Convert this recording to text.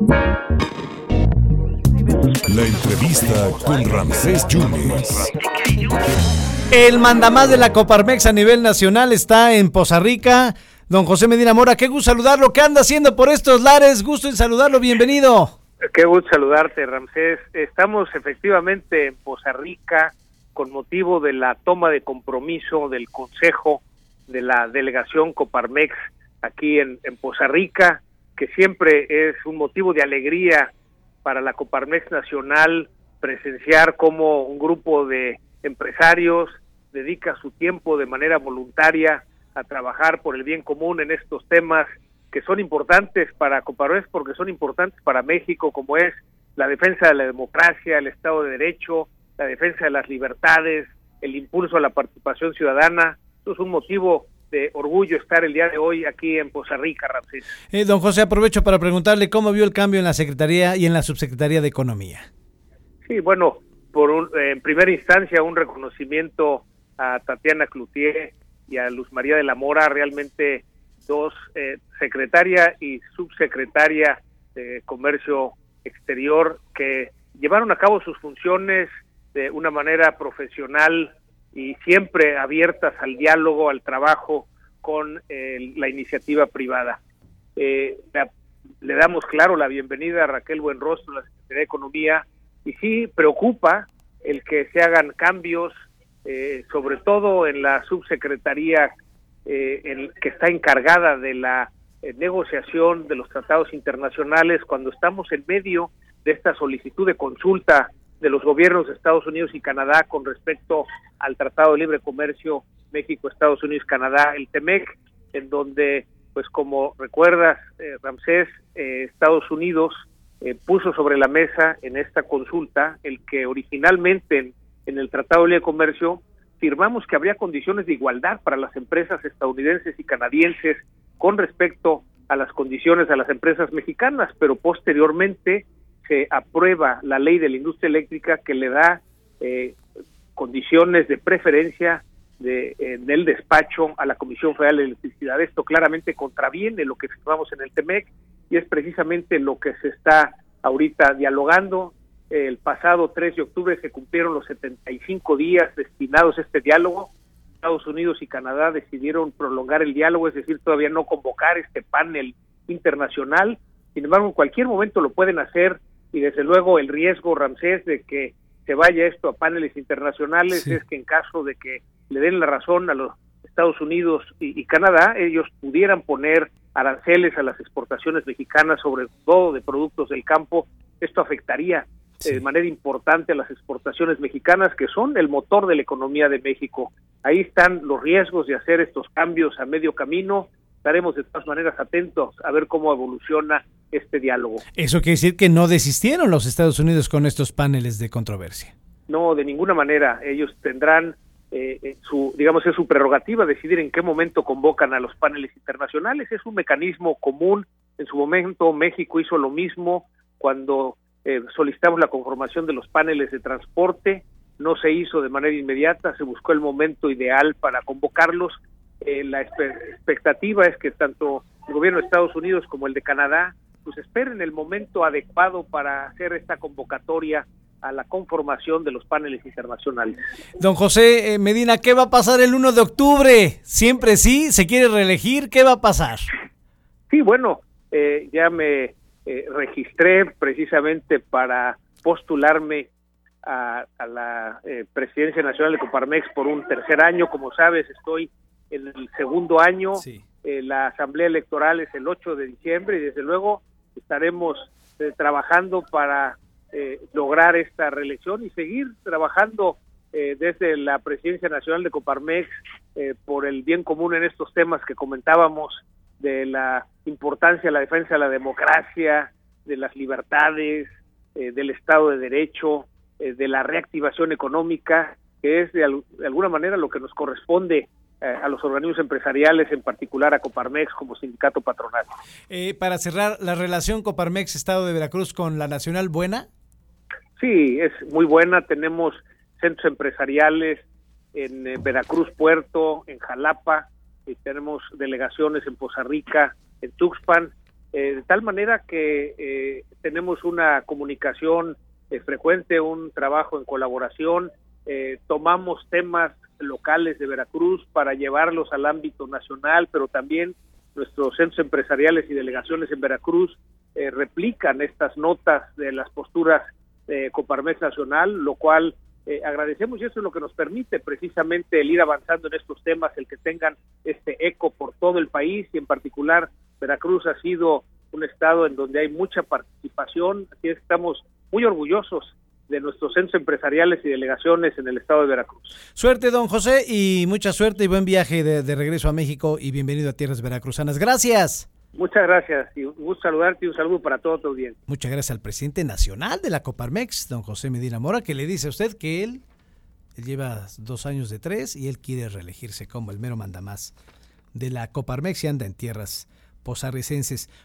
La entrevista con Ramsés Yunes. El mandamás de la Coparmex a nivel nacional está en Poza Rica. Don José Medina Mora, qué gusto saludarlo. ¿Qué anda haciendo por estos lares? Gusto en saludarlo. Bienvenido. Qué gusto saludarte, Ramsés. Estamos efectivamente en Poza Rica con motivo de la toma de compromiso del Consejo de la Delegación Coparmex aquí en, en Poza Rica, que siempre es un motivo de alegría para la Coparmex Nacional presenciar cómo un grupo de empresarios dedica su tiempo de manera voluntaria a trabajar por el bien común en estos temas que son importantes para Coparmex porque son importantes para México, como es la defensa de la democracia, el Estado de Derecho, la defensa de las libertades, el impulso a la participación ciudadana. Esto es un motivo de orgullo estar el día de hoy aquí en Poza Rica, Ramsés. Eh, don José, aprovecho para preguntarle cómo vio el cambio en la Secretaría y en la Subsecretaría de Economía. Sí, bueno, por un, en primera instancia un reconocimiento a Tatiana Cloutier y a Luz María de la Mora, realmente dos eh, secretaria y subsecretaria de Comercio Exterior que llevaron a cabo sus funciones de una manera profesional y siempre abiertas al diálogo, al trabajo con eh, la iniciativa privada. Eh, la, le damos, claro, la bienvenida a Raquel Buenrostro, la Secretaría de Economía, y sí preocupa el que se hagan cambios, eh, sobre todo en la subsecretaría eh, en, que está encargada de la eh, negociación de los tratados internacionales, cuando estamos en medio de esta solicitud de consulta de los gobiernos de Estados Unidos y Canadá con respecto al Tratado de Libre Comercio México, Estados Unidos, Canadá, el TEMEC, en donde, pues como recuerdas, eh, Ramsés, eh, Estados Unidos eh, puso sobre la mesa en esta consulta el que originalmente en, en el Tratado de Libre Comercio firmamos que habría condiciones de igualdad para las empresas estadounidenses y canadienses con respecto a las condiciones de las empresas mexicanas, pero posteriormente se aprueba la ley de la industria eléctrica que le da eh, condiciones de preferencia de, eh, del despacho a la Comisión Federal de Electricidad. Esto claramente contraviene lo que firmamos en el TEMEC y es precisamente lo que se está ahorita dialogando. El pasado 3 de octubre se cumplieron los 75 días destinados a este diálogo. Estados Unidos y Canadá decidieron prolongar el diálogo, es decir, todavía no convocar este panel internacional. Sin embargo, en cualquier momento lo pueden hacer y desde luego el riesgo, Ramsés, de que se vaya esto a paneles internacionales sí. es que en caso de que le den la razón a los Estados Unidos y, y, Canadá, ellos pudieran poner aranceles a las exportaciones mexicanas, sobre todo de productos del campo. Esto afectaría sí. de manera importante a las exportaciones mexicanas, que son el motor de la economía de México. Ahí están los riesgos de hacer estos cambios a medio camino. Estaremos de todas maneras atentos a ver cómo evoluciona este diálogo. Eso quiere decir que no desistieron los Estados Unidos con estos paneles de controversia. No, de ninguna manera. Ellos tendrán eh, su, digamos, es su prerrogativa decidir en qué momento convocan a los paneles internacionales. Es un mecanismo común. En su momento México hizo lo mismo cuando eh, solicitamos la conformación de los paneles de transporte. No se hizo de manera inmediata, se buscó el momento ideal para convocarlos. Eh, la expectativa es que tanto el gobierno de Estados Unidos como el de Canadá pues esperen el momento adecuado para hacer esta convocatoria a la conformación de los paneles internacionales. Don José Medina, ¿qué va a pasar el 1 de octubre? ¿Siempre sí? ¿Se quiere reelegir? ¿Qué va a pasar? Sí, bueno, eh, ya me eh, registré precisamente para postularme a, a la eh, presidencia nacional de Coparmex por un tercer año. Como sabes, estoy en el segundo año. Sí. la asamblea electoral es el 8 de diciembre y desde luego estaremos eh, trabajando para eh, lograr esta reelección y seguir trabajando eh, desde la presidencia nacional de Coparmex por el bien común en estos temas que comentábamos de la importancia de la defensa de la democracia, de las libertades, del Estado de Derecho, de la reactivación económica, que es de, al de alguna manera lo que nos corresponde a los organismos empresariales, en particular a Coparmex como sindicato patronal. Eh, para cerrar, ¿la relación Coparmex-Estado de Veracruz con la Nacional buena? Sí, es muy buena. Tenemos centros empresariales en eh, Veracruz Puerto, en Jalapa, y tenemos delegaciones en Poza Rica, en Tuxpan, eh, de tal manera que tenemos una comunicación eh, frecuente, un trabajo en colaboración, eh, tomamos temas locales de Veracruz para llevarlos al ámbito nacional, pero también nuestros centros empresariales y delegaciones en Veracruz eh, replican estas notas de las posturas de Coparmex Nacional, lo cual eh, agradecemos y eso es lo que nos permite precisamente el ir avanzando en estos temas, el que tengan este eco por todo el país y en particular Veracruz ha sido un estado en donde hay mucha participación, así estamos muy orgullosos de nuestros centros empresariales y delegaciones en el estado de Veracruz. Suerte, don José, y mucha suerte y buen viaje de, de regreso a México y bienvenido a tierras veracruzanas. Gracias. Muchas gracias y un gusto saludarte y un saludo para todo tu audiencia. Muchas gracias al presidente nacional de la Coparmex, don José Medina Mora, que le dice a usted que él, él lleva dos años de tres y él quiere reelegirse como el mero mandamás de la Coparmex y anda en tierras posarricenses.